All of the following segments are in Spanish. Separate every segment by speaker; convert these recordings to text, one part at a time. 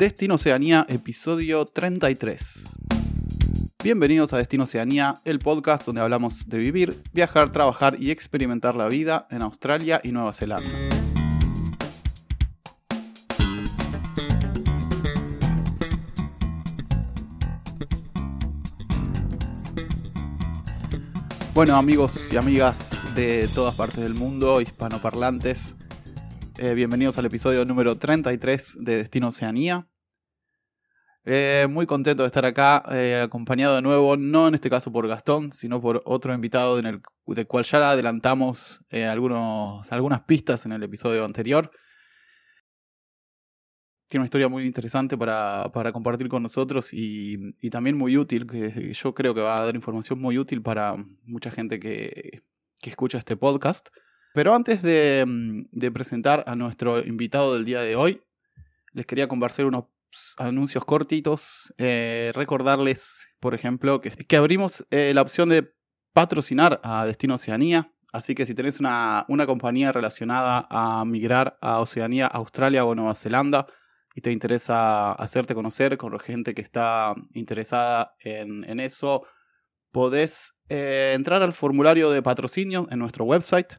Speaker 1: Destino Oceanía, episodio 33. Bienvenidos a Destino Oceanía, el podcast donde hablamos de vivir, viajar, trabajar y experimentar la vida en Australia y Nueva Zelanda. Bueno amigos y amigas de todas partes del mundo, hispanoparlantes, eh, bienvenidos al episodio número 33 de Destino Oceanía. Eh, muy contento de estar acá, eh, acompañado de nuevo, no en este caso por Gastón, sino por otro invitado del cual ya adelantamos algunos, algunas pistas en el episodio anterior. Tiene una historia muy interesante para, para compartir con nosotros y, y, también muy útil, que yo creo que va a dar información muy útil para mucha gente que, que escucha este podcast. Pero antes de, de, presentar a nuestro invitado del día de hoy, les quería conversar unos anuncios cortitos. Eh, recordarles, por ejemplo, que, que abrimos eh, la opción de patrocinar a Destino Oceanía. Así que si tenés una, una compañía relacionada a migrar a Oceanía, Australia o Nueva Zelanda, y te interesa hacerte conocer con gente que está interesada en, en eso, podés eh, entrar al formulario de patrocinio en nuestro website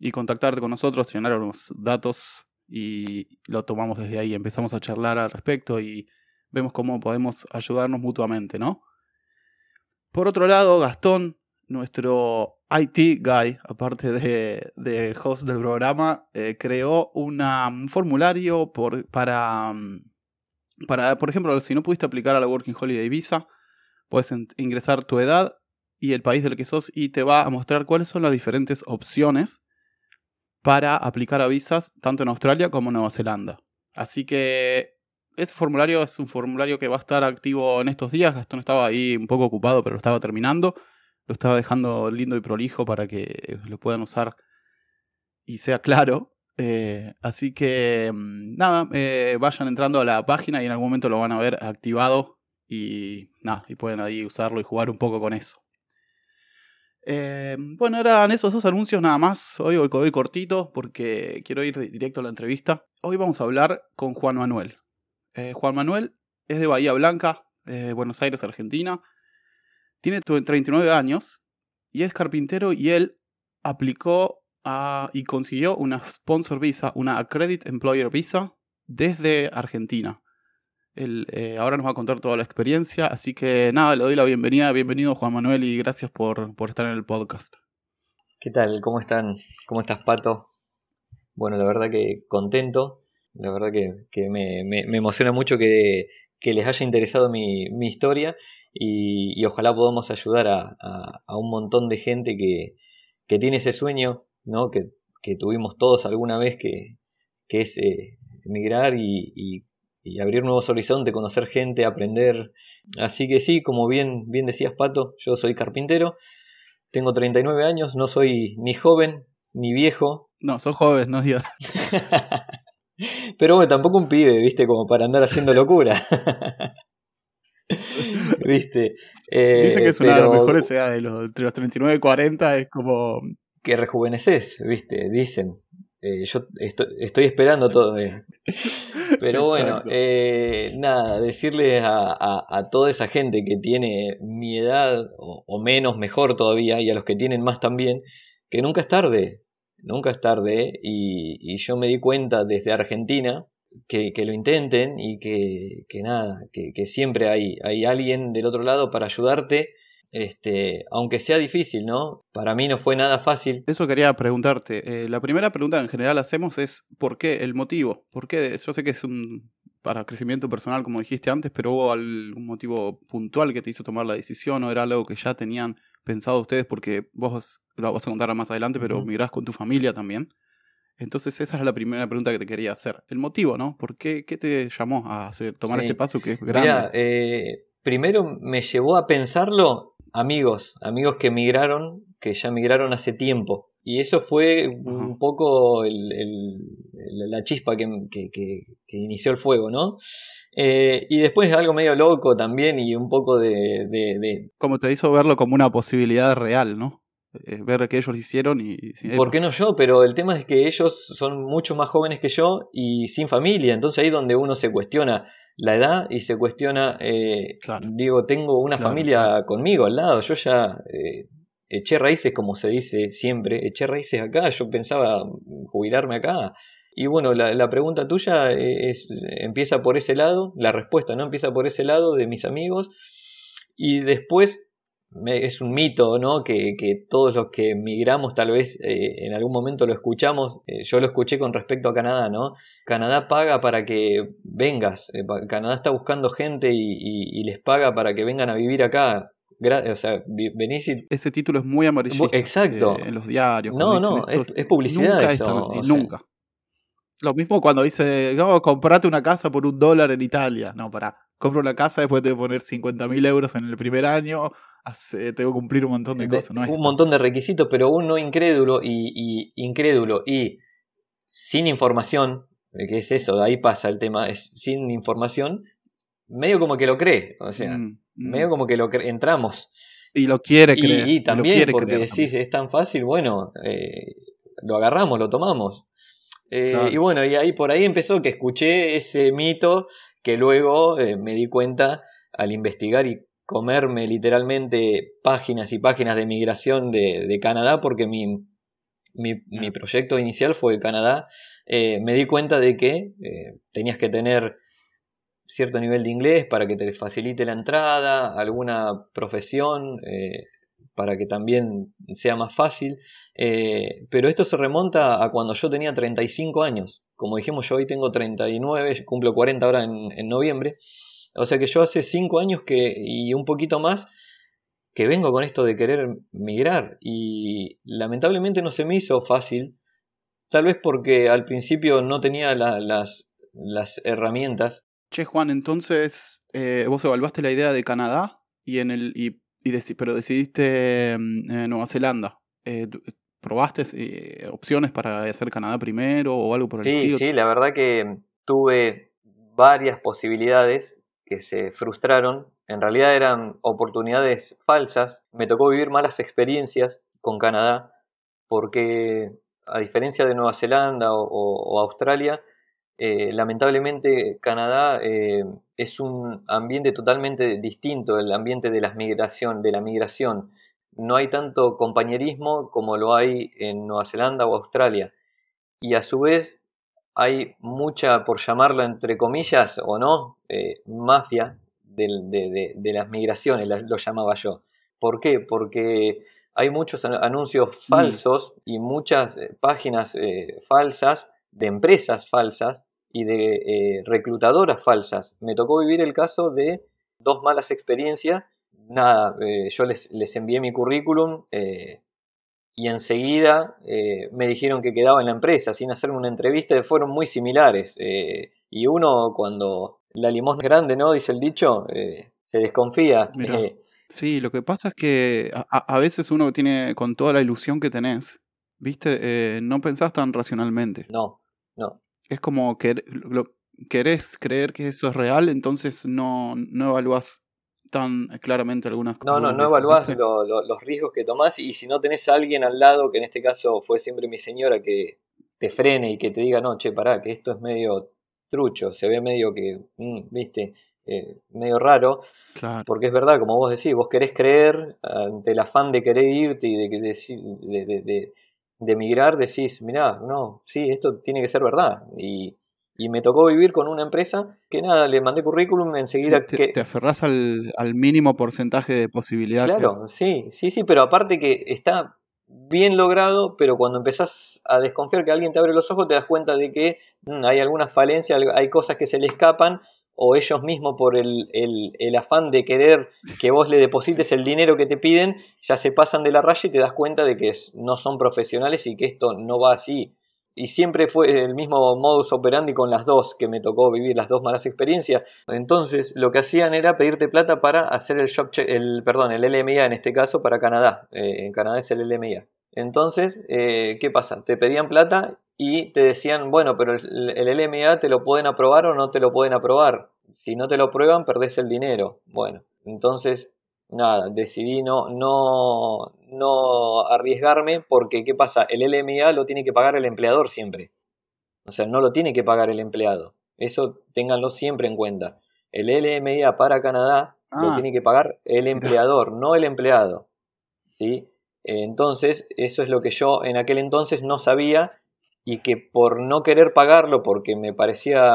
Speaker 1: y contactarte con nosotros, llenar unos datos y lo tomamos desde ahí. Empezamos a charlar al respecto y vemos cómo podemos ayudarnos mutuamente, ¿no? Por otro lado, Gastón, nuestro IT guy, aparte de, de host del programa, eh, creó un formulario por, para, para, por ejemplo, si no pudiste aplicar a la Working Holiday Visa, puedes ingresar tu edad y el país del que sos y te va a mostrar cuáles son las diferentes opciones para aplicar a visas tanto en Australia como en Nueva Zelanda. Así que ese formulario es un formulario que va a estar activo en estos días. Gastón estaba ahí un poco ocupado, pero lo estaba terminando. Lo estaba dejando lindo y prolijo para que lo puedan usar y sea claro. Eh, así que mm, nada, eh, vayan entrando a la página y en algún momento lo van a ver activado y nada, y pueden ahí usarlo y jugar un poco con eso. Eh, bueno, eran esos dos anuncios nada más. Hoy voy, cortito porque quiero ir directo a la entrevista. Hoy vamos a hablar con Juan Manuel. Eh, Juan Manuel es de Bahía Blanca, Buenos Aires, Argentina. Tiene 39 años y es carpintero y él aplicó y consiguió una sponsor visa, una Accredit Employer Visa desde Argentina. Eh, ahora nos va a contar toda la experiencia, así que nada, le doy la bienvenida. Bienvenido Juan Manuel y gracias por, por estar en el podcast.
Speaker 2: ¿Qué tal? ¿Cómo están? ¿Cómo estás, Pato? Bueno, la verdad que contento. La verdad que, me, me, emociona mucho que, que, les haya interesado mi, mi historia y, ojalá podamos ayudar a, a, un montón de gente que, que tiene ese sueño, ¿no? Que, que tuvimos todos alguna vez, que, es eh, emigrar y y abrir nuevos horizontes, conocer gente, aprender. Así que sí, como bien, bien decías Pato, yo soy carpintero, tengo 39 años, no soy ni joven ni viejo.
Speaker 1: No, sos joven, no digas.
Speaker 2: Pero bueno, tampoco un pibe, viste, como para andar haciendo locura. ¿Viste?
Speaker 1: Eh, Dicen que es una de las mejores edades, los, entre los 39 y 40 es como...
Speaker 2: Que rejuveneces, ¿viste? Dicen. Eh, yo estoy, esperando todo. Pero bueno, eh, nada, decirles a, toda esa gente que tiene mi edad o, menos, mejor todavía, y a los que tienen más también, que nunca es tarde, nunca es tarde, y, yo me di cuenta desde Argentina que, lo intenten y que, nada, que, que siempre hay, hay alguien del otro lado para ayudarte este, aunque sea difícil, ¿no? Para mí no fue nada fácil.
Speaker 1: Eso quería preguntarte. Eh, la primera pregunta en general hacemos es ¿por qué? El motivo. ¿Por qué? Yo sé que es un para crecimiento personal, como dijiste antes, pero hubo algún motivo puntual que te hizo tomar la decisión o era algo que ya tenían pensado ustedes porque vos lo vas a contar más adelante, pero migrás con tu familia también. Entonces esa es la primera pregunta que te quería hacer. El motivo, ¿no? ¿Por qué, qué te llamó a hacer, tomar este paso que es grande?
Speaker 2: Eh, primero me llevó a pensarlo amigos, amigos que emigraron, que ya emigraron hace tiempo. Y eso fue un poco la chispa que, inició el fuego, ¿no? Eh, y después algo medio loco también y un poco de,
Speaker 1: Como te hizo verlo como una posibilidad real, ¿no? Eh, ver que ellos hicieron y...
Speaker 2: ¿Por qué no yo? Pero el tema es que ellos son mucho más jóvenes que yo y sin familia. Entonces ahí es donde uno se cuestiona, la edad y se cuestiona, eh,
Speaker 1: Claro.
Speaker 2: digo, tengo una
Speaker 1: Claro,
Speaker 2: familia conmigo al lado, yo ya eh, eché raíces como se dice siempre, eché raíces acá, yo pensaba jubilarme acá. Y bueno, la, la pregunta tuya es, empieza por ese lado, la respuesta no empieza por ese lado de mis amigos y después es un mito, ¿no? Que, que todos los que emigramos tal vez eh, en algún momento lo escuchamos. Eh, yo lo escuché con respecto a Canadá, ¿no? Canadá paga para que vengas. eh, Canadá está buscando gente y, y- y les paga para que vengan a vivir acá. Gra- o sea, venís y...
Speaker 1: Ese título es muy amarillista.
Speaker 2: Exacto.
Speaker 1: en los diarios.
Speaker 2: No, no, es, es publicidad
Speaker 1: Nunca es
Speaker 2: eso.
Speaker 1: tan así,
Speaker 2: o sea,
Speaker 1: nunca. Lo mismo cuando dice, no, comprate una casa por un dólar en Italia. No, pará. Compro una casa, después tengo que poner 50 mil euros en el primer año. Hace- tengo que cumplir un montón de, cosas. No
Speaker 2: un montón de requisitos, pero uno incrédulo y, y incrédulo y sin información, eh, que es eso, de ahí pasa el tema, es sin información, medio como que lo cree, o sea,
Speaker 1: Mm, mm.
Speaker 2: medio como que lo entramos.
Speaker 1: Y lo quiere
Speaker 2: Y,
Speaker 1: creer.
Speaker 2: y
Speaker 1: lo
Speaker 2: también,
Speaker 1: quiere
Speaker 2: porque
Speaker 1: creer
Speaker 2: decís,
Speaker 1: también.
Speaker 2: es tan fácil, bueno, eh, lo agarramos, lo tomamos. Eh,
Speaker 1: Claro.
Speaker 2: Y bueno, y ahí por ahí empezó que escuché ese mito que luego eh, me di cuenta al investigar y comerme literalmente páginas y páginas de migración de, de Canadá, porque mi, mi, mi proyecto inicial fue Canadá, eh, me di cuenta de que eh, tenías que tener cierto nivel de inglés para que te facilite la entrada, alguna profesión eh, para que también sea más fácil. Pero esto se remonta a cuando yo tenía 35 años. Como dijimos, yo hoy tengo 39, cumplo 40 ahora en, en noviembre. O sea que yo hace 5 años que, y un poquito más que vengo con esto de querer migrar. Y lamentablemente no se me hizo fácil. Tal vez porque al principio no tenía la- las, las herramientas
Speaker 1: Che, Juan, entonces eh, vos evaluaste la idea de Canadá y en el y, pero decidiste mm, eh, Nueva Zelanda. Eh, ¿Probaste eh, opciones para hacer Canadá primero o algo por el
Speaker 2: Sí,
Speaker 1: estilo?
Speaker 2: sí, la verdad que tuve varias posibilidades que se frustraron. En realidad eran oportunidades falsas. Me tocó vivir malas experiencias con Canadá porque a diferencia de Nueva Zelanda o, Australia, eh, lamentablemente Canadá eh, es un ambiente totalmente distinto, el ambiente de la migración, de la migración. No hay tanto compañerismo como lo hay en Nueva Zelanda o Australia. Y a su vez hay mucha, por llamarla entre comillas o no, eh, mafia de, de- de las migraciones, la- lo llamaba yo. ¿Por qué? Porque hay muchos an- anuncios falsos y muchas eh, páginas eh, falsas de empresas falsas y de eh, reclutadoras falsas. Me tocó vivir el caso de dos malas experiencias. Nada, yo les, les envié mi currículum y enseguida eh, me dijeron que quedaba en la empresa sin hacerme una entrevista. Fueron muy similares. eh, y uno cuando la limosna es grande, ¿no? Dice el dicho, eh, se desconfía.
Speaker 1: Mirá. Sí, lo que pasa es que a, veces uno tiene, con toda la ilusión que tenés, ¿viste? No pensás tan racionalmente.
Speaker 2: no, no.
Speaker 1: Es como que lo, querés creer que eso es real, entonces no, no evaluás claramente algunas
Speaker 2: No, no, no
Speaker 1: veces,
Speaker 2: evaluás
Speaker 1: ¿viste?
Speaker 2: lo- lo- los riesgos que tomás y si no tenés a alguien al lado, que en este caso fue siempre mi señora, que te frene y que te diga, no, che, pará, que esto es medio trucho, se ve medio que, mm, viste, eh, medio raro,
Speaker 1: Claro.
Speaker 2: porque es verdad, como vos decís, vos querés creer ante el afán de querer irte y de, de, de, de, de- emigrar, decís, mirá, no, sí, esto tiene que ser verdad. Y, y me tocó vivir con una empresa que nada, le mandé currículum,
Speaker 1: Sí,
Speaker 2: enseguida
Speaker 1: te,
Speaker 2: que...
Speaker 1: te aferrás al, al mínimo porcentaje de posibilidad que-
Speaker 2: Claro, sí, sí, sí, pero aparte que está bien logrado, pero cuando empezás a desconfiar que alguien te abre los ojos, te das cuenta de que mm, hay algunas falencias, al- hay cosas que se le escapan, o ellos mismos por el, el- el afán de querer que vos le deposites el dinero que te piden, ya se pasan de la raya y te das cuenta de que no son profesionales y que esto no va así. Y siempre fue el mismo modus operandi con las dos, que me tocó vivir las dos malas experiencias. Entonces, lo que hacían era pedirte plata para hacer el shop che- el perdón, el LMIA en este caso para Canadá. Eh, en Canadá es el LMIA. Entonces, eh, ¿qué pasa? Te pedían plata y te decían, bueno, pero el, el LMIA te lo pueden aprobar o no te lo pueden aprobar. Si no te lo aprueban, perdés el dinero. Bueno, entonces, nada, decidí no, no, no arriesgarme porque, ¿qué pasa? El LMIA lo tiene que pagar el empleador siempre. O sea, no lo tiene que pagar el empleado. Eso ténganlo siempre en cuenta. El LMIA para Canadá lo
Speaker 1: Ah.
Speaker 2: tiene que pagar el empleador, no el empleado. ¿sí? Entonces, eso es lo que yo en aquel entonces no sabía y que por no querer pagarlo, porque me parecía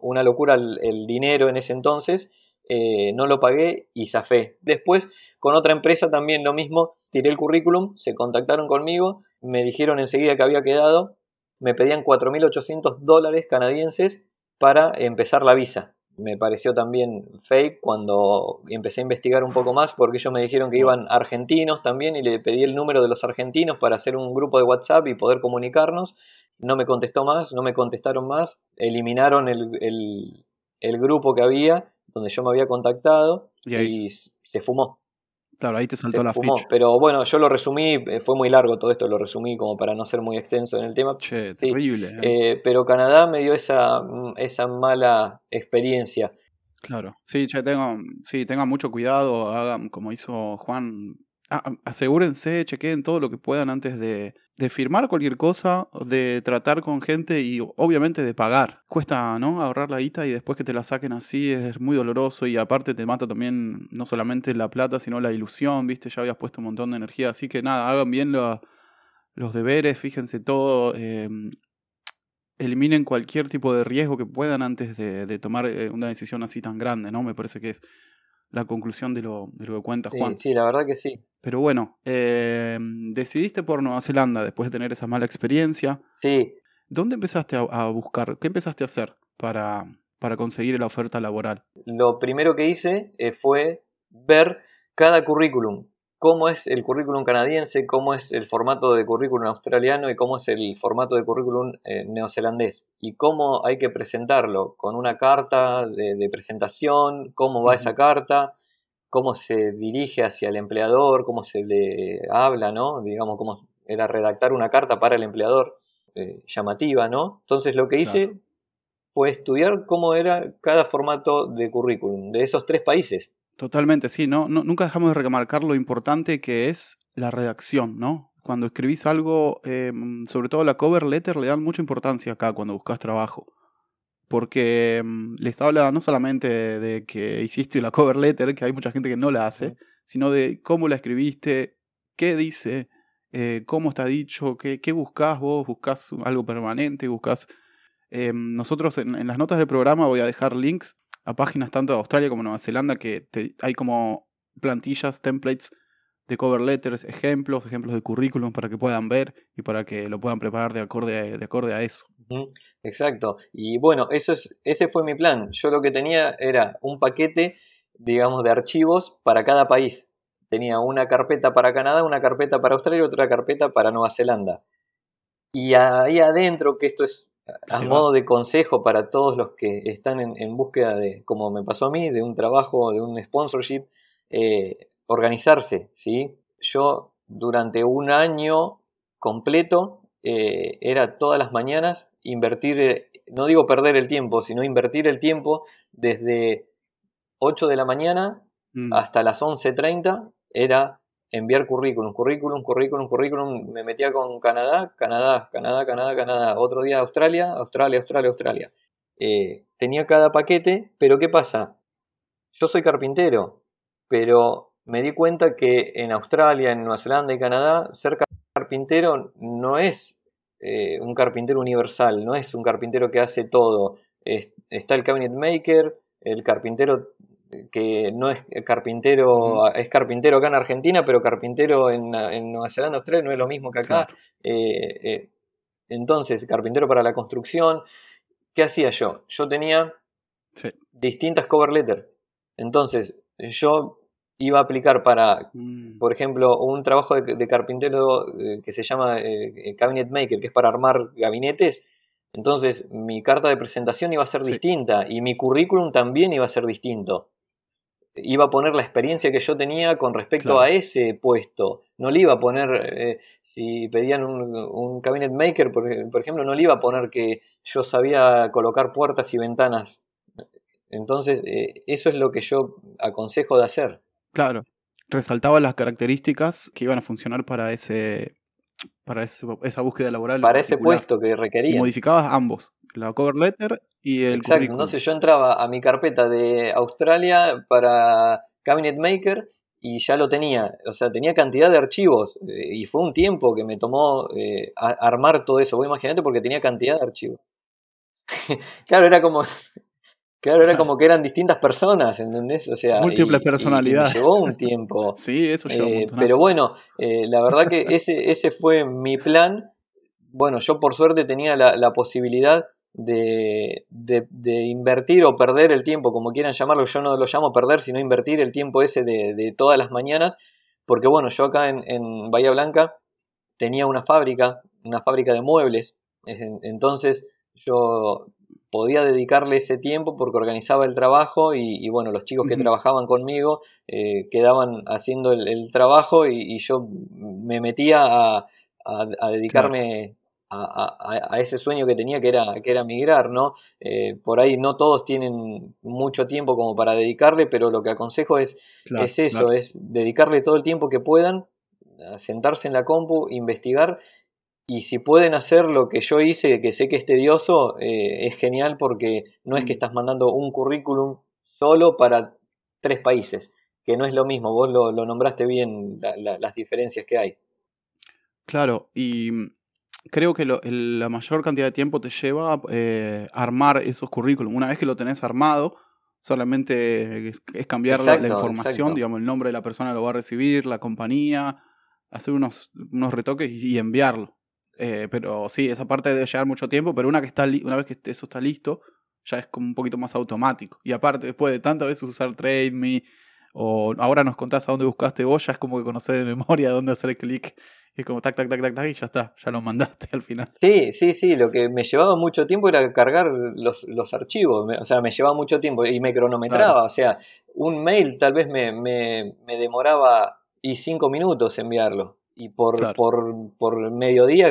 Speaker 2: una locura el, el dinero en ese entonces, eh, no lo pagué y zafé. Después, con otra empresa también lo mismo, tiré el currículum, se contactaron conmigo, me dijeron enseguida que había quedado, me pedían 4.800 dólares canadienses para empezar la visa. Me pareció también fake cuando empecé a investigar un poco más porque ellos me dijeron que iban argentinos también y le pedí el número de los argentinos para hacer un grupo de WhatsApp y poder comunicarnos. No me contestó más, no me contestaron más, eliminaron el, grupo que había donde yo me había contactado
Speaker 1: Y ahí,
Speaker 2: y s- se fumó.
Speaker 1: claro, ahí te saltó
Speaker 2: Se
Speaker 1: la
Speaker 2: fumó.
Speaker 1: ficha.
Speaker 2: Pero bueno, yo lo resumí, eh, fue muy largo todo esto, lo resumí como para no ser muy extenso en el tema.
Speaker 1: Che,
Speaker 2: Sí,
Speaker 1: terrible. eh.
Speaker 2: eh, pero Canadá me dio esa, mm, esa mala experiencia.
Speaker 1: Claro. Sí, che, tengan, sí, tengan mucho cuidado, hagan como hizo Juan. Asegúrense, chequeen todo lo que puedan antes de, de firmar cualquier cosa, de tratar con gente y obviamente de pagar. Cuesta, ¿no? Ahorrar la guita y después que te la saquen así es muy doloroso y aparte te mata también no solamente la plata, sino la ilusión, ¿viste? Ya habías puesto un montón de energía, así que nada, hagan bien lo- los deberes, fíjense todo. eh, eliminen cualquier tipo de riesgo que puedan antes de, de tomar eh, una decisión así tan grande, ¿no? Me parece que es la conclusión de lo, de lo que cuenta
Speaker 2: Sí,
Speaker 1: Juan.
Speaker 2: sí, la verdad que sí.
Speaker 1: Pero bueno, eh, decidiste por Nueva Zelanda después de tener esa mala experiencia.
Speaker 2: Sí,
Speaker 1: ¿Dónde empezaste a, a buscar? ¿Qué empezaste a hacer para, para conseguir la oferta laboral?
Speaker 2: lo primero que hice eh, fue ver cada currículum, cómo es el currículum canadiense, cómo es el formato de currículum australiano y cómo es el formato de currículum eh, neozelandés y cómo hay que presentarlo con una carta de, de presentación, cómo va esa carta, cómo se dirige hacia el empleador, cómo se le habla, ¿no? Digamos, cómo era redactar una carta para el empleador eh, llamativa, ¿no? Entonces lo que hice
Speaker 1: Claro.
Speaker 2: fue estudiar cómo era cada formato de currículum de esos tres países.
Speaker 1: Totalmente, sí, ¿no? No- nunca dejamos de remarcar lo importante que es la redacción, ¿no? Cuando escribís algo, eh, sobre todo la cover letter, le dan mucha importancia acá cuando buscas trabajo. Porque mm, les habla no solamente de, que hiciste la cover letter, que hay mucha gente que no la hace, sino de cómo la escribiste, qué dice, eh, cómo está dicho, qué, qué buscás vos, buscás algo permanente, buscás... eh, nosotros en, en las notas del programa voy a dejar links a páginas tanto de Australia como Nueva Zelanda que hay como plantillas, templates de cover letters, ejemplos, ejemplos de currículum para que puedan ver y para que lo puedan preparar de acorde, de acorde a eso.
Speaker 2: Exacto. Y bueno, eso es, ese fue mi plan. Yo lo que tenía era un paquete, digamos, de archivos para cada país. Tenía una carpeta para Canadá, una carpeta para Australia y otra carpeta para Nueva Zelanda. Y ahí adentro, que esto es a modo de consejo para todos los que están en, en búsqueda de, como me pasó a mí, de un trabajo, de un sponsorship, eh, organizarse, ¿sí? Yo durante un año completo eh, era todas las mañanas invertir, eh, no digo perder el tiempo, sino invertir el tiempo desde 8 de la mañana
Speaker 1: Mm,
Speaker 2: hasta las 11.30 era enviar currículum, currículum, currículum, currículum. Me metía con Canadá, Canadá, Canadá, Canadá, Canadá. Otro día Australia, Australia, Australia, Australia. Eh, tenía cada paquete, pero ¿qué pasa? Yo soy carpintero, pero me di cuenta que en Australia, en Nueva Zelanda y Canadá, ser carpintero no es eh, un carpintero universal, no es un carpintero que hace todo. Es- está el cabinet maker, el carpintero que no es carpintero, es carpintero acá en Argentina, pero carpintero en, en Nueva Zelanda, Australia no es lo mismo que acá.
Speaker 1: claro.
Speaker 2: Eh, eh, entonces, carpintero para la construcción. ¿Qué hacía yo? Yo tenía
Speaker 1: Sí.
Speaker 2: distintas cover letters. Entonces, yo iba a aplicar para,
Speaker 1: Mm,
Speaker 2: por ejemplo, un trabajo de, de carpintero eh, que se llama Cabinet Maker, que es para armar gabinetes. Entonces, mi carta de presentación iba a ser
Speaker 1: Sí.
Speaker 2: distinta y mi currículum también iba a ser distinto. Iba a poner la experiencia que yo tenía con respecto
Speaker 1: Claro.
Speaker 2: a ese puesto. No le iba a poner, eh, si pedían un, un cabinet maker, por, por ejemplo, no le iba a poner que yo sabía colocar puertas y ventanas. Entonces, eh, eso es lo que yo aconsejo de hacer.
Speaker 1: claro. Resaltaba las características que iban a funcionar para ese para ese- esa búsqueda laboral
Speaker 2: Para ese puesto que
Speaker 1: Y
Speaker 2: requerían.
Speaker 1: modificabas ambos, la cover letter y el
Speaker 2: Exacto,
Speaker 1: currículum.
Speaker 2: entonces yo entraba a mi carpeta de Australia para Cabinet Maker y ya lo tenía, o sea, tenía cantidad de archivos eh, y fue un tiempo que me tomó eh, a- armar todo eso, vos imaginate porque tenía cantidad de archivos. claro, era como, claro, era como que eran distintas personas, ¿entendés? O sea,
Speaker 1: Múltiples
Speaker 2: y- y- y me
Speaker 1: personalidades.
Speaker 2: llevó un tiempo.
Speaker 1: Sí, eso lleva un
Speaker 2: Eh, pero bueno, eh, la verdad que ese, ese fue mi plan. Bueno, yo por suerte tenía la, la posibilidad de, de- de invertir o perder el tiempo, como quieran llamarlo. Yo no lo llamo perder, sino invertir el tiempo ese de, de todas las mañanas. Porque bueno, yo acá en, en Bahía Blanca tenía una fábrica, una fábrica de muebles. En- Entonces yo podía dedicarle ese tiempo porque organizaba el trabajo y, y, bueno, los chicos que trabajaban conmigo eh, quedaban haciendo el, el trabajo y, y yo me metía a, a- a dedicarme a- a ese sueño que tenía que era, que era migrar, ¿no? Eh, por ahí no todos tienen mucho tiempo como para dedicarle, pero lo que aconsejo es,
Speaker 1: Claro,
Speaker 2: es eso,
Speaker 1: claro.
Speaker 2: es dedicarle todo el tiempo que puedan, a sentarse en la compu, investigar y si pueden hacer lo que yo hice, que sé que es tedioso, eh, es genial porque no es que
Speaker 1: Mm.
Speaker 2: estás mandando un currículum solo para tres países, que no es lo mismo, vos lo, lo nombraste bien, la- la- las diferencias que hay.
Speaker 1: Claro, y creo que lo- el- la mayor cantidad de tiempo te lleva eh, armar esos currículum. Una vez que lo tenés armado, solamente es, cambiar la- información,
Speaker 2: exacto.
Speaker 1: digamos, el nombre de la persona lo va a recibir, la compañía, hacer unos, unos retoques y, y enviarlo. Eh, pero sí, esa parte debe llevar mucho tiempo, pero una, que está li- una vez que eso está listo, ya es como un poquito más automático. Y aparte, después de tantas veces usar TradeMe, o ahora nos contás a dónde buscaste vos, ya es como que conocés de memoria dónde hacer clic. Y es como tac, tac, tac, tac, tac, y ya está, ya lo mandaste al final.
Speaker 2: Sí, sí, sí, lo que me llevaba mucho tiempo era cargar los, los archivos, o sea, me llevaba mucho tiempo y me cronometraba,
Speaker 1: Claro.
Speaker 2: o sea, un mail tal vez me, me, me demoraba y cinco minutos enviarlo. Y por,
Speaker 1: Claro.
Speaker 2: por, por mediodía,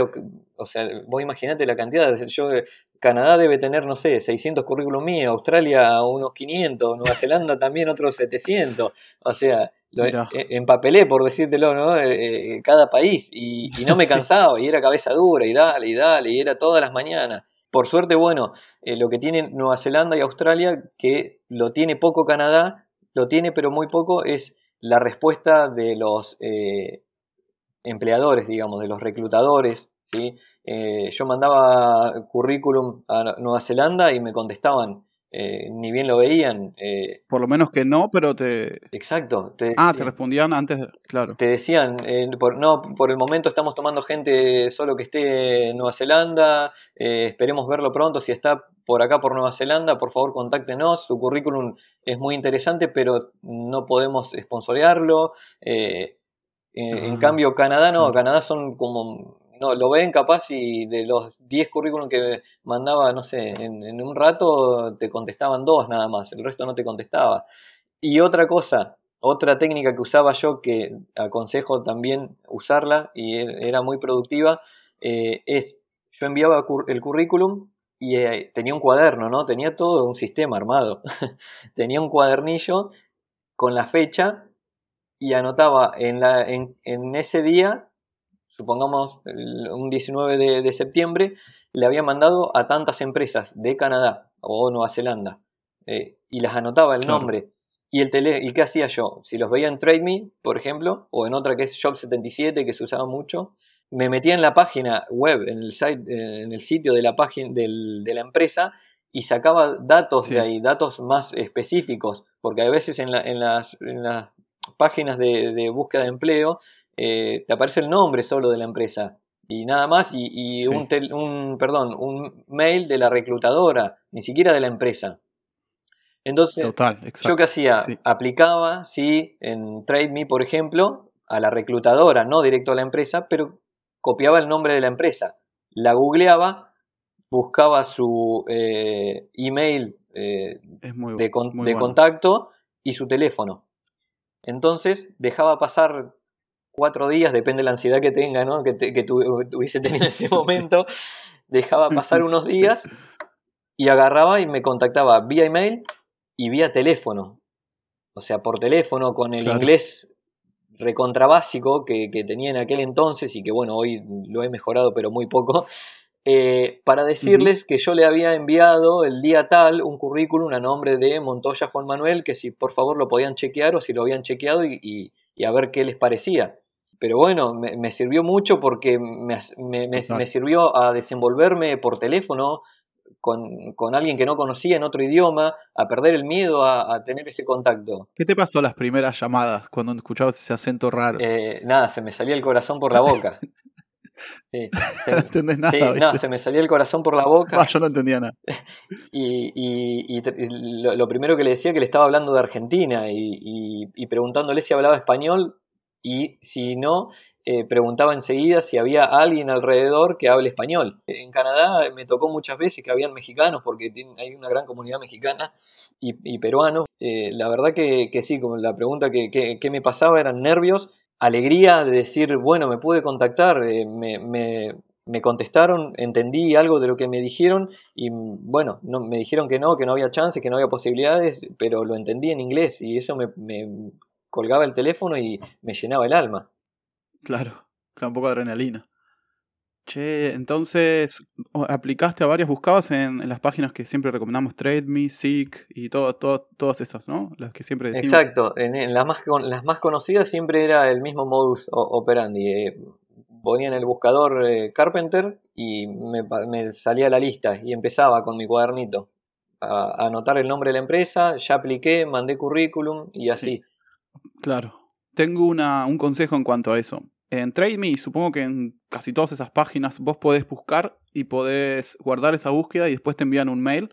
Speaker 2: o sea, vos imaginate la cantidad, yo, Canadá debe tener, no sé, 600 currículum míos, Australia unos 500, Nueva Zelanda también otros 700, o sea, lo
Speaker 1: Mirá.
Speaker 2: e- empapelé por decírtelo, ¿no? Eh, eh, cada país y, y no me cansaba y era cabeza dura y dale y dale y era todas las mañanas. Por suerte, bueno, eh, lo que tiene Nueva Zelanda y Australia, que lo tiene poco Canadá, lo tiene pero muy poco, es la respuesta de los empleadores, digamos, de los reclutadores, ¿sí? Eh, yo mandaba currículum a Nueva Zelanda y me contestaban, eh, ni bien lo veían, eh,
Speaker 1: Por lo menos que no, pero te.
Speaker 2: exacto, te
Speaker 1: Ah, te respondían antes, de- claro.
Speaker 2: te decían, eh, por, no, por el momento estamos tomando gente solo que esté en Nueva Zelanda, esperemos verlo pronto, si está por acá por Nueva Zelanda, por favor contáctenos, su currículum es muy interesante, pero no podemos sponsorearlo. en,
Speaker 1: Ah,
Speaker 2: cambio, Canadá no. Canadá son como, no, lo ven capaz y de los 10 currículum que mandaba, no sé, en, un rato te contestaban dos nada más, el resto no te contestaba. Y otra cosa, otra técnica que usaba yo que aconsejo también usarla y e- era muy productiva, eh, es yo enviaba el currículum y eh, tenía un cuaderno, ¿no? Tenía todo un sistema armado. tenía un cuadernillo con la fecha y anotaba en, la, en ese día, supongamos el- un 19 de, de septiembre, le había mandado a tantas empresas de Canadá o Nueva Zelanda eh, y las anotaba el
Speaker 1: Claro.
Speaker 2: nombre. ¿Y, el tele, ¿Y qué hacía yo? Si los veía en TradeMe, por ejemplo, o en otra que es Job77, que se usaba mucho, me metía en la página web, en el, site, eh, en el sitio de la, página, del- de la empresa y sacaba datos
Speaker 1: Sí.
Speaker 2: de ahí, datos más específicos, porque a veces en, la- en las, en las páginas de, de búsqueda de empleo eh, te aparece el nombre solo de la empresa y nada más y, y
Speaker 1: Sí.
Speaker 2: un, tel- un, perdón, un mail de la reclutadora, ni siquiera de la empresa. Entonces,
Speaker 1: Total,
Speaker 2: ¿Yo qué hacía?
Speaker 1: Sí.
Speaker 2: Aplicaba, sí, en TradeMe, por ejemplo, a la reclutadora, no directo a la empresa, pero copiaba el nombre de la empresa, la googleaba, buscaba su eh, email eh,
Speaker 1: muy,
Speaker 2: de, con- de
Speaker 1: bueno.
Speaker 2: contacto y su teléfono. Entonces dejaba pasar cuatro días, depende de la ansiedad que tenga, ¿no? que, te- que tu- tuviese tenido en ese momento, dejaba pasar unos días y agarraba y me contactaba vía email y vía teléfono. O sea, por teléfono, con el
Speaker 1: Claro.
Speaker 2: inglés recontrabásico que, que tenía en aquel entonces y que bueno, hoy lo he mejorado pero muy poco. eh, para decirles que yo le había enviado el día tal un currículum a nombre de Montoya Juan Manuel, que si por favor lo podían chequear o si lo habían chequeado y, a ver qué les parecía. Pero bueno, me, sirvió mucho porque me, sirvió a desenvolverme por teléfono con, alguien que no conocía en otro idioma, a perder el miedo a, tener ese contacto.
Speaker 1: ¿Qué te pasó las primeras llamadas cuando escuchabas ese acento raro?
Speaker 2: Eh, nada, se me salía el corazón por la boca.
Speaker 1: Sí, no entendés nada.
Speaker 2: no, se me salía el corazón por la boca.
Speaker 1: yo no entendía nada.
Speaker 2: y, lo, primero que le decía que le estaba hablando de Argentina y, preguntándole si hablaba español y si no, eh, preguntaba enseguida si había alguien alrededor que hable español. En Canadá me tocó muchas veces que habían mexicanos, porque hay una gran comunidad mexicana y, peruanos. Eh, la verdad que, sí, como la pregunta que, que me pasaba eran nervios alegría de decir, bueno, me pude contactar, eh, me, me, contestaron, entendí algo de lo que me dijeron y bueno, no, me dijeron que no, que no había chance, que no había posibilidades, pero lo entendí en inglés y eso me, me colgaba el teléfono y me llenaba el alma.
Speaker 1: Claro, un poco de adrenalina. Che, entonces aplicaste a varias, buscabas en, las páginas que siempre recomendamos, TradeMe, Seek y todo, todas esas, ¿no? Las que siempre decimos.
Speaker 2: Exacto, en, las, más, las más conocidas siempre era el mismo modus operandi. Eh, ponía en el buscador eh, Carpenter y me, salía la lista y empezaba con mi cuadernito a, anotar el nombre de la empresa, ya apliqué, mandé currículum y así.
Speaker 1: Claro. Tengo una, un consejo en cuanto a eso. En TradeMe, supongo que en casi todas esas páginas vos podés buscar y podés guardar esa búsqueda y después te envían un mail.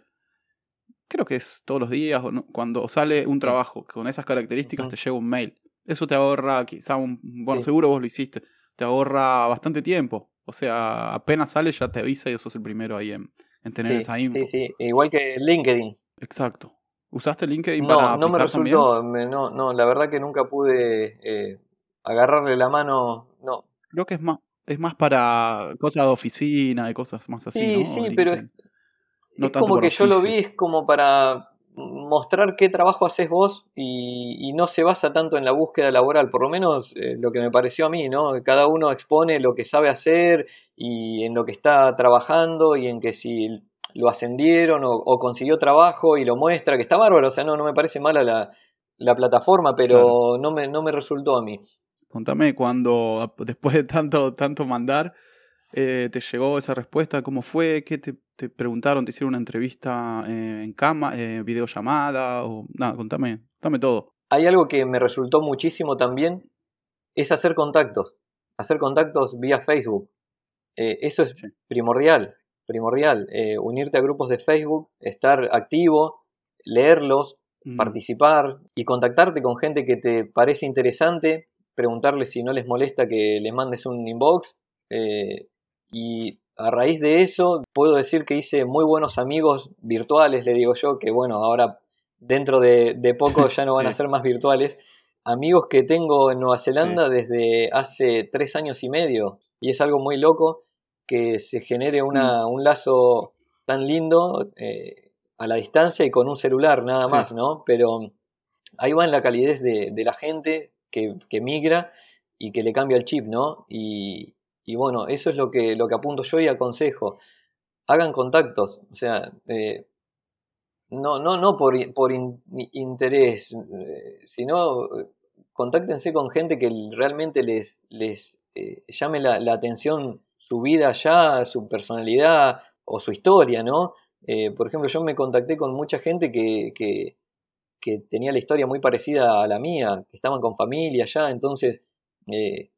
Speaker 1: Creo que es todos los días, o cuando sale un trabajo con esas características, te llega un mail. Eso te ahorra, quizá, un, bueno, seguro vos lo hiciste, te ahorra bastante tiempo. O sea, apenas sale ya te avisa y sos el primero ahí en, tener esa info.
Speaker 2: Sí, sí, igual que LinkedIn.
Speaker 1: Exacto. ¿Usaste LinkedIn
Speaker 2: no,
Speaker 1: para
Speaker 2: No, me resultó, no, no, la verdad que nunca pude eh, agarrarle la mano, no.
Speaker 1: Creo que es más, es más para cosas de oficina y cosas más así.
Speaker 2: Sí, sí, pero es, como que yo lo vi, es como para mostrar qué trabajo haces vos y, no se basa tanto en la búsqueda laboral, por lo menos eh, lo que me pareció a mí, ¿no? Cada uno expone lo que sabe hacer y en lo que está trabajando y en que si lo ascendieron o, consiguió trabajo y lo muestra, que está bárbaro, o sea, no, no me parece mala la, la plataforma, pero no, me, no me resultó a mí.
Speaker 1: Contame cuando, después de tanto, tanto mandar, eh, te llegó esa respuesta, ¿cómo fue? ¿Qué te, preguntaron? ¿Te hicieron una entrevista eh, en cama, eh, videollamada? O, nada, contame, contame todo.
Speaker 2: Hay algo que me resultó muchísimo también, es hacer contactos, hacer contactos vía Facebook. eso es primordial, primordial. unirte a grupos de Facebook, estar activo, leerlos, mm. participar y contactarte con gente que te parece interesante preguntarles si no les molesta que les mandes un inbox. Eh, y a raíz de eso puedo decir que hice muy buenos amigos virtuales, le digo yo, que bueno, ahora dentro de, poco ya no van a ser más virtuales. Amigos que tengo en Nueva Zelanda desde hace tres años y medio. Y es algo muy loco que se genere una, mm. un lazo tan lindo eh, a la distancia y con un celular nada más, ¿no? Pero ahí va en la calidez de, de la gente, que, migra y que le cambia el chip, ¿no? Y, bueno, eso es lo que, lo que apunto yo y aconsejo. Hagan contactos, o sea, eh, no, no, no por, por interés, eh, sino contáctense con gente que realmente les, les eh, llame la, atención su vida ya, su personalidad o su historia, ¿no? por ejemplo, yo me contacté con mucha gente que, que tenía la historia muy parecida a la mía, que estaban con familia allá, entonces eh,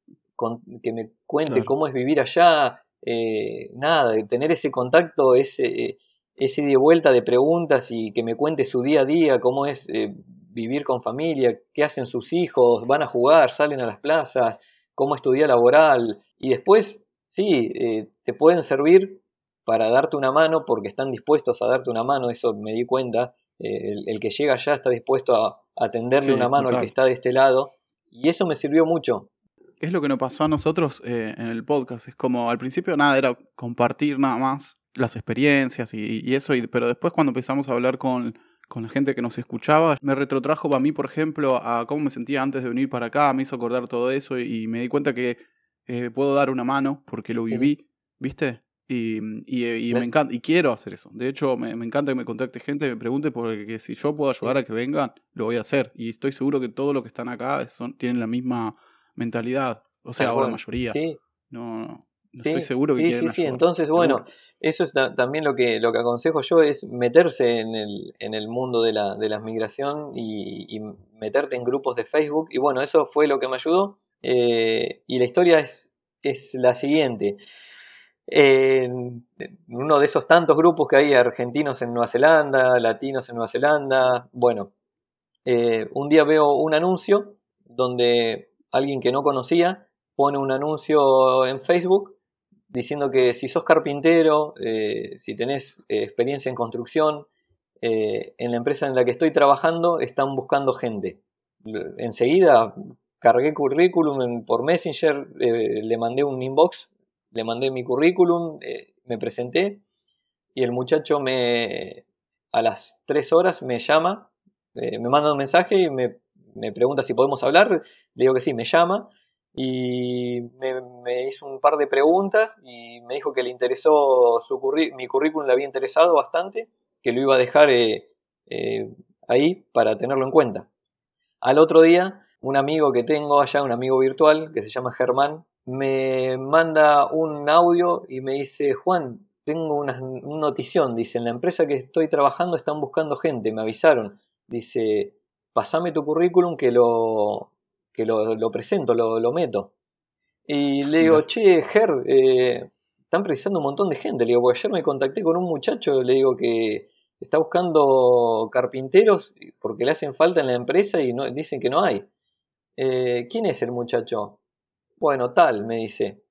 Speaker 2: que me cuente cómo es vivir allá, eh, nada, tener ese contacto, ese, ese y vuelta de preguntas y que me cuente su día a día, cómo es eh, vivir con familia, qué hacen sus hijos, van a jugar, salen a las plazas, cómo es tu día laboral, y después, sí, te pueden servir para darte una mano porque están dispuestos a darte una mano, eso me di cuenta, el, que llega allá está dispuesto a, atenderle una mano al que está de este lado. Y eso me sirvió mucho.
Speaker 1: Es lo que nos pasó a nosotros eh, en el podcast. Es como al principio nada, era compartir nada más las experiencias y, eso, y, pero después cuando empezamos a hablar con, con la gente que nos escuchaba, me retrotrajo a mí, por ejemplo, a cómo me sentía antes de venir para acá, me hizo acordar todo eso y, me di cuenta que eh, puedo dar una mano porque lo viví, ¿viste? Y, y, me encanta, y quiero hacer eso. De hecho, me, encanta que me contacte gente, me pregunte, porque si yo puedo ayudar a que vengan, lo voy a hacer. Y estoy seguro que todos los que están acá son, tienen la misma mentalidad. O sea, ahora la mayoría. Sí. No, no, estoy seguro que
Speaker 2: sí,
Speaker 1: quieren
Speaker 2: Sí, sí, entonces, bueno, eso es también lo que, lo que aconsejo yo, es meterse en el, en el mundo de la, de la migración y, meterte en grupos de Facebook. Y bueno, eso fue lo que me ayudó. Eh, y la historia es, la siguiente. En uno de esos tantos grupos que hay argentinos en Nueva Zelanda, latinos en Nueva Zelanda, bueno, eh, un día veo un anuncio donde alguien que no conocía pone un anuncio en Facebook diciendo que si sos carpintero, eh, si tenés experiencia en construcción, en la empresa en la que estoy trabajando están buscando gente. Enseguida cargué currículum por Messenger, le mandé un inbox le mandé mi currículum, eh, me presenté y el muchacho me a las tres horas me llama, eh, me manda un mensaje y me, pregunta si podemos hablar, le digo que sí, me llama y me, hizo un par de preguntas y me dijo que le interesó su mi currículum, le había interesado bastante, que lo iba a dejar eh, ahí para tenerlo en cuenta. Al otro día, un amigo que tengo allá, un amigo virtual que se llama Germán, me manda un audio y me dice, Juan, tengo una, notición, dice, en la empresa que estoy trabajando están buscando gente, me avisaron, dice, pasame tu currículum que lo, que lo, presento, lo, meto. Y le digo, che, Ger, eh, están precisando un montón de gente, le digo, porque ayer me contacté con un muchacho, le digo que está buscando carpinteros porque le hacen falta en la empresa y no, dicen que no hay. Eh, ¿Quién es el muchacho? Bueno, tal, me dice.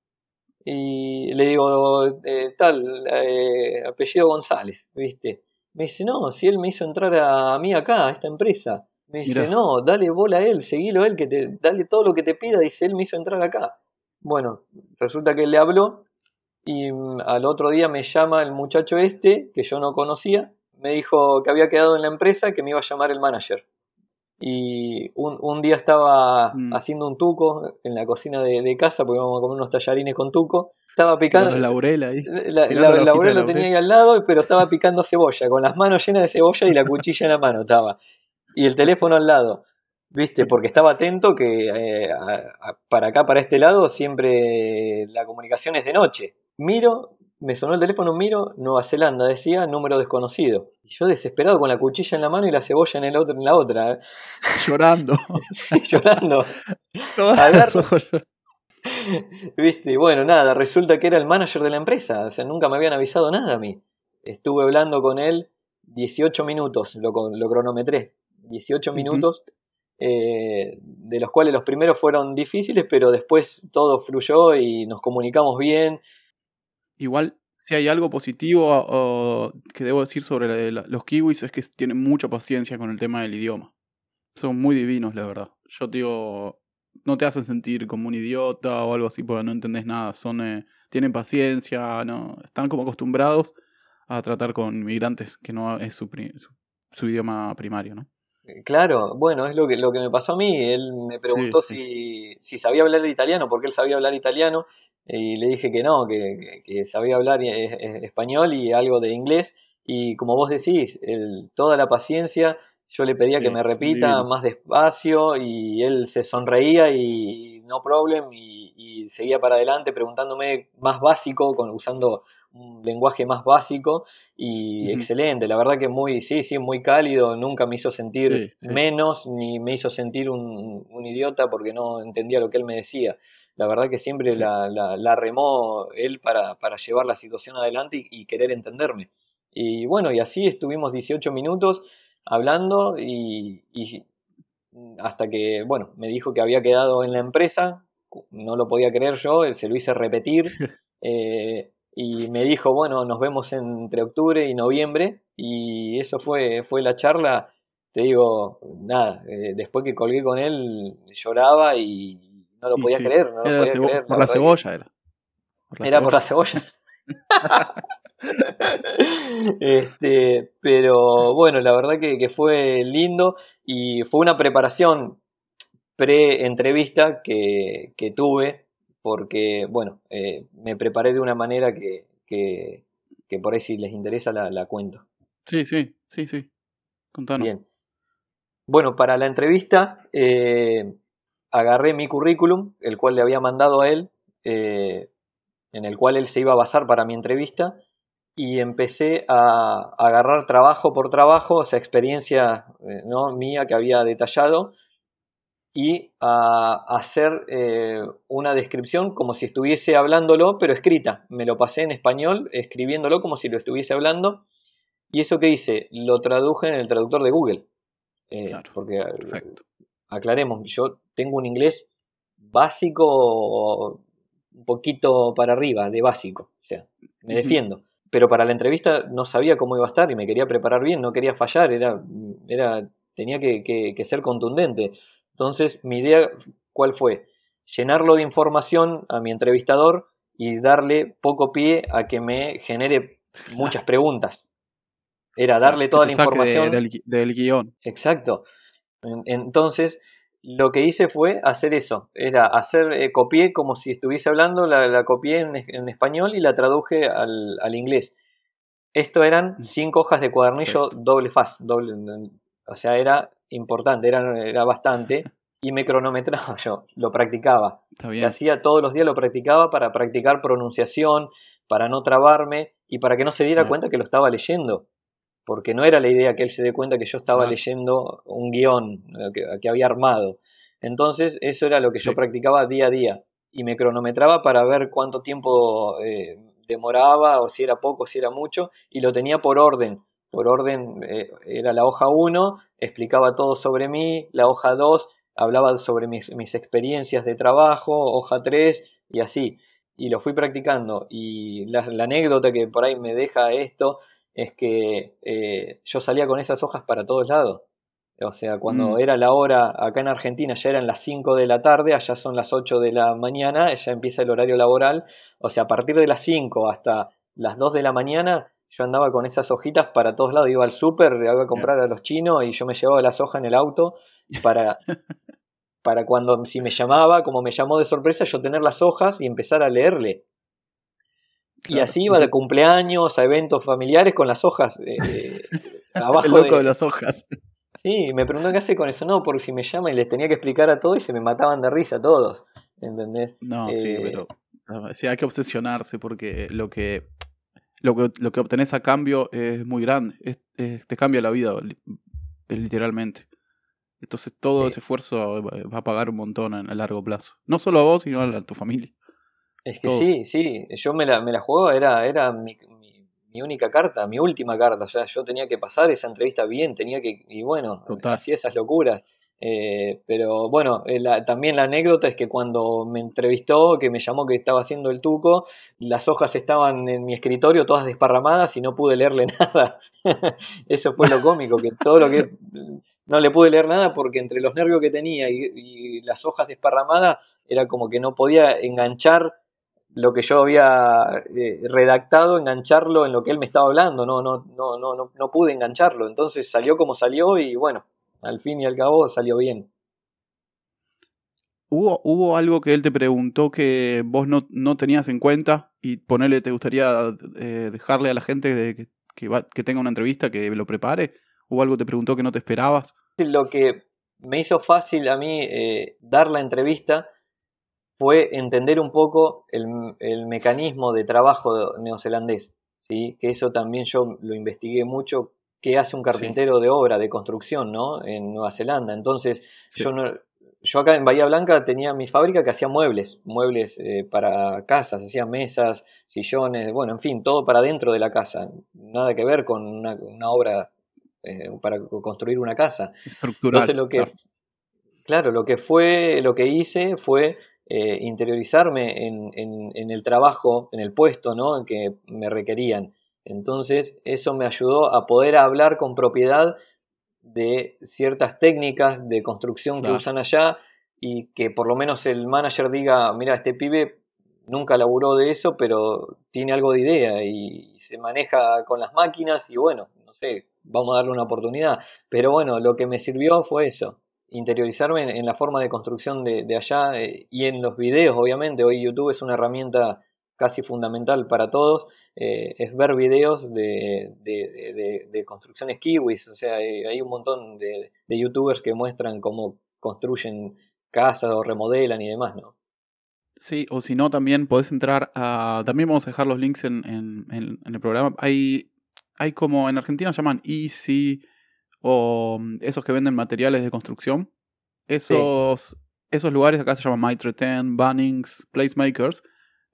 Speaker 2: Y le digo, eh, tal, eh, apellido González, ¿viste? Me dice, no, si él me hizo entrar a, mí acá, a esta empresa. Me dice, no, dale bola a él, seguilo a él, que te, dale todo lo que te pida, dice, él me hizo entrar acá. Bueno, resulta que él le habló y mm, al otro día me llama el muchacho este, que yo no conocía, me dijo que había quedado en la empresa, que me iba a llamar el manager. Y un, un día estaba mm. haciendo un tuco en la cocina de, casa, porque íbamos a comer unos tallarines con tuco. Estaba picando.
Speaker 1: La laurel ahí.
Speaker 2: La, laurel lo tenía ahí al lado, pero estaba picando cebolla, con las manos llenas de cebolla y la cuchilla en la mano estaba. Y el teléfono al lado. ¿Viste? Porque estaba atento que eh, para acá, para este lado, siempre la comunicación es de noche. Miro, me sonó el teléfono, miro, Nueva Zelanda, decía número desconocido. Y yo desesperado con la cuchilla en la mano y la cebolla en, el otro, en la otra. ¿eh?
Speaker 1: Llorando.
Speaker 2: Llorando. Viste, bueno, nada, resulta que era el manager de la empresa, o sea, nunca me habían avisado nada a mí. Estuve hablando con él 18 minutos, lo, lo cronometré, 18 minutos, eh, de los cuales los primeros fueron difíciles, pero después todo fluyó y nos comunicamos bien,
Speaker 1: Igual, si hay algo positivo que debo decir sobre los kiwis es que tienen mucha paciencia con el tema del idioma. Son muy divinos, la verdad. Yo digo, no te hacen sentir como un idiota o algo así porque no entendés nada. Son, eh, tienen paciencia, no, están como acostumbrados a tratar con migrantes que no es su, su, idioma primario, ¿no?
Speaker 2: Eh, claro, bueno, es lo que, lo que me pasó a mí. Él me preguntó Si, si sabía hablar italiano, porque él sabía hablar italiano, y le dije que no, que, sabía hablar e, e, español y algo de inglés. Y como vos decís, toda la paciencia, yo le pedía que me repita más despacio y él se sonreía y no problem y, seguía para adelante preguntándome más básico, con, usando un lenguaje más básico y excelente, la verdad que muy, sí, sí, muy cálido, nunca me hizo sentir menos ni me hizo sentir un, un idiota porque no entendía lo que él me decía la verdad que siempre la, la, remó él para, llevar la situación adelante y, querer entenderme. Y bueno, y así estuvimos 18 minutos hablando y, hasta que, bueno, me dijo que había quedado en la empresa, no lo podía creer yo, se lo hice repetir. Eh, y me dijo, bueno, nos vemos entre octubre y noviembre, y eso fue, fue la charla. Te digo, nada, eh, después que colgué con él, lloraba y, no lo podía creer, no lo podía creer.
Speaker 1: Por la cebolla era.
Speaker 2: era por la cebolla. este, pero bueno, la verdad que, fue lindo y fue una preparación pre-entrevista que, tuve porque, bueno, eh, me preparé de una manera que, que, por ahí si les interesa la, la cuento.
Speaker 1: Sí, sí, sí, sí. Contanos. Bien.
Speaker 2: Bueno, para la entrevista eh, agarré mi currículum, el cual le había mandado a él, eh, en el cual él se iba a basar para mi entrevista, y empecé a, agarrar trabajo por trabajo, esa experiencia eh, ¿no? mía que había detallado, y a, hacer una descripción como si estuviese hablándolo, pero escrita. Me lo pasé en español, escribiéndolo como si lo estuviese hablando. Y eso que hice, lo traduje en el traductor de Google. Eh, porque aclaremos, yo tengo un inglés básico, un poquito para arriba, de básico. O sea, me defiendo. Pero para la entrevista no sabía cómo iba a estar y me quería preparar bien, no quería fallar, era, era, tenía que, ser contundente. Entonces, mi idea, ¿cuál fue? Llenarlo de información a mi entrevistador y darle poco pie a que me genere muchas preguntas. Era darle toda la información.
Speaker 1: del, guion.
Speaker 2: Exacto. Entonces, lo que hice fue hacer eso. Era hacer, eh, copié como si estuviese hablando, la, copié en, español y la traduje al, inglés. Esto eran mm. cinco hojas de cuadernillo doble faz. Doble, o sea, era importante, era, era bastante. Y me cronometraba yo, lo practicaba. Lo hacía todos los días, lo practicaba para practicar pronunciación, para no trabarme y para que no se diera cuenta que lo estaba leyendo porque no era la idea que él se dé cuenta que yo estaba leyendo un guion eh, que, había armado. Entonces, eso era lo que yo practicaba día a día y me cronometraba para ver cuánto tiempo eh, demoraba o si era poco, o si era mucho, y lo tenía por orden. Por orden eh, era la hoja 1, explicaba todo sobre mí, la hoja 2 hablaba sobre mis, experiencias de trabajo, hoja 3 y así. Y lo fui practicando. Y la anécdota que por ahí me deja esto es que eh, yo salía con esas hojas para todos lados. O sea, cuando mm. era la hora, acá en Argentina ya eran las 5 de la tarde, allá son las 8 de la mañana, ya empieza el horario laboral. O sea, a partir de las 5 hasta las 2 de la mañana, yo andaba con esas hojitas para todos lados. Iba al súper, iba a comprar a los chinos y yo me llevaba las hojas en el auto para, para cuando, si me llamaba, como me llamó de sorpresa, yo tener las hojas y empezar a leerle. Y así iba de cumpleaños, a eventos familiares con las hojas eh,
Speaker 1: abajo. El loco de... las hojas.
Speaker 2: Sí, me preguntó qué hace con eso. No, porque si me llama y les tenía que explicar a todos y se me mataban de risa todos. ¿Entendés?
Speaker 1: No, sí, eh, pero sí, hay que obsesionarse porque lo que, lo que, lo que obtenés a cambio es muy grande. te cambia la vida, literalmente. Entonces todo ese esfuerzo va a pagar un montón a largo plazo. No solo a vos, sino a tu familia.
Speaker 2: Es que sí, sí, yo me la, me la jugaba, era, era mi, mi, única carta, mi última carta, o sea, yo tenía que pasar esa entrevista bien, tenía que, y bueno, hacía esas locuras. Eh, pero bueno, eh, también la anécdota es que cuando me entrevistó, que me llamó que estaba haciendo el tuco, las hojas estaban en mi escritorio todas desparramadas y no pude leerle nada. Eso fue lo cómico, que todo lo que no le pude leer nada porque entre los nervios que tenía y, y las hojas desparramadas era como que no podía enganchar lo que yo había eh, redactado, engancharlo en lo que él me estaba hablando, no, no, no, no, no, pude engancharlo, entonces salió como salió y bueno, al fin y al cabo salió bien.
Speaker 1: ¿Hubo, ¿Hubo algo que él te preguntó que vos no, no tenías en cuenta y ponerle, te gustaría eh, dejarle a la gente de, que, que, tenga una entrevista, que lo prepare? ¿Hubo algo que te preguntó que no te esperabas?
Speaker 2: Lo que me hizo fácil a mí eh, dar la entrevista fue entender un poco el, mecanismo de trabajo neozelandés, ¿sí? que eso también yo lo investigué mucho, qué hace un carpintero de obra, de construcción, ¿no? En Nueva Zelanda. Entonces, yo, yo acá en Bahía Blanca tenía mi fábrica que hacía muebles, muebles eh, para casas, hacía mesas, sillones, bueno, en fin, todo para dentro de la casa, nada que ver con una, obra eh, para construir una casa.
Speaker 1: Estructural. Entonces,
Speaker 2: lo que, claro, lo que fue, lo que hice fue eh, interiorizarme en, en, el trabajo, en el puesto ¿no? en que me requerían. Entonces eso me ayudó a poder hablar con propiedad de ciertas técnicas de construcción que usan allá y que por lo menos el manager diga, mira, este pibe nunca laburó de eso, pero tiene algo de idea y se maneja con las máquinas y bueno, no sé, vamos a darle una oportunidad. Pero bueno, lo que me sirvió fue eso, interiorizarme en, la forma de construcción de, allá eh, y en los videos, obviamente. Hoy YouTube es una herramienta casi fundamental para todos, eh, es ver videos de, de, construcciones kiwis. O sea, hay, un montón de, youtubers que muestran cómo construyen casas o remodelan y demás, ¿no?
Speaker 1: Sí, o si no, también podés entrar a. También vamos a dejar los links en, en, el programa. Hay, hay como en Argentina llaman Easy o mm, esos que venden materiales de construcción. Esos, esos lugares acá se llaman Maitre 10, Bunnings, Placemakers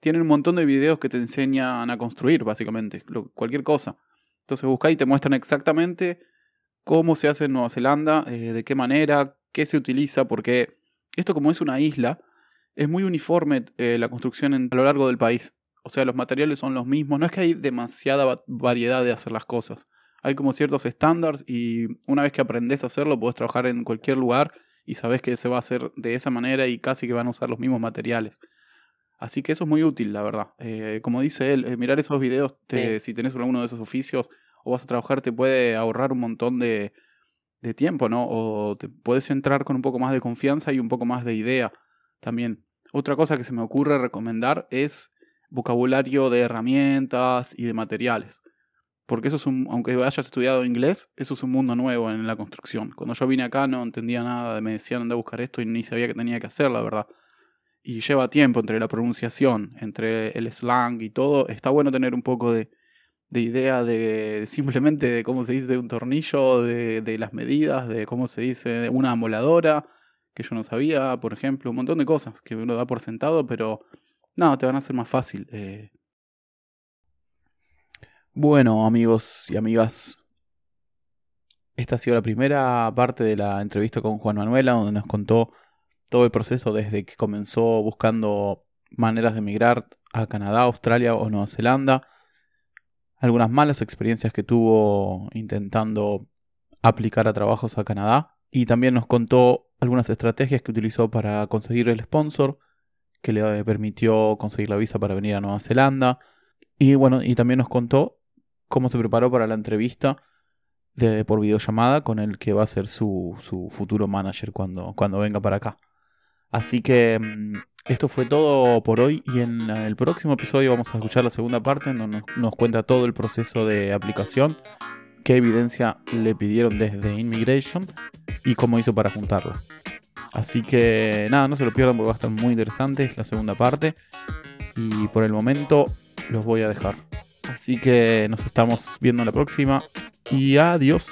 Speaker 1: tienen un montón de videos que te enseñan a construir, básicamente, cualquier cosa. Entonces busca y te muestran exactamente cómo se hace en Nueva Zelanda, eh, de qué manera, qué se utiliza, porque esto como es una isla, es muy uniforme eh, la construcción a lo largo del país. O sea, los materiales son los mismos, no es que hay demasiada variedad de hacer las cosas. Hay como ciertos estándares y una vez que aprendes a hacerlo, puedes trabajar en cualquier lugar y sabes que se va a hacer de esa manera y casi que van a usar los mismos materiales. Así que eso es muy útil, la verdad. Eh, como dice él, eh, mirar esos videos, si tenés alguno de esos oficios o vas a trabajar, te puede ahorrar un montón de, tiempo, ¿no? O te puedes entrar con un poco más de confianza y un poco más de idea también. Otra cosa que se me ocurre recomendar es vocabulario de herramientas y de materiales. Porque eso es un, aunque hayas estudiado inglés, eso es un mundo nuevo en la construcción. Cuando yo vine acá no entendía nada, me decían anda a buscar esto y ni sabía que tenía que hacer, la verdad y lleva tiempo entre la pronunciación, entre el slang y todo, está bueno tener un poco de, idea de simplemente de cómo se dice un tornillo, de, las medidas, de cómo se dice una amoladora, que yo no sabía, por ejemplo, un montón de cosas que uno da por sentado, pero no, te van a hacer más fácil. Eh. Bueno, amigos y amigas, esta ha sido la primera parte de la entrevista con Juan Manuela, donde nos contó todo el proceso desde que comenzó buscando maneras de emigrar a Canadá, Australia o Nueva Zelanda, algunas malas experiencias que tuvo intentando aplicar a trabajos a Canadá. Y también nos contó algunas estrategias que utilizó para conseguir el sponsor que le permitió conseguir la visa para venir a Nueva Zelanda. Y bueno, y también nos contó cómo se preparó para la entrevista de, por videollamada con el que va a ser su, futuro manager cuando, cuando venga para acá. Así que mm, esto fue todo por hoy y en el próximo episodio vamos a escuchar la segunda parte donde nos cuenta todo el proceso de aplicación, qué evidencia le pidieron desde Immigration y cómo hizo para juntarla. Así que nada, no se lo pierdan porque va a estar muy interesante la segunda parte y por el momento los voy a dejar. Así que nos estamos viendo en la próxima y adiós.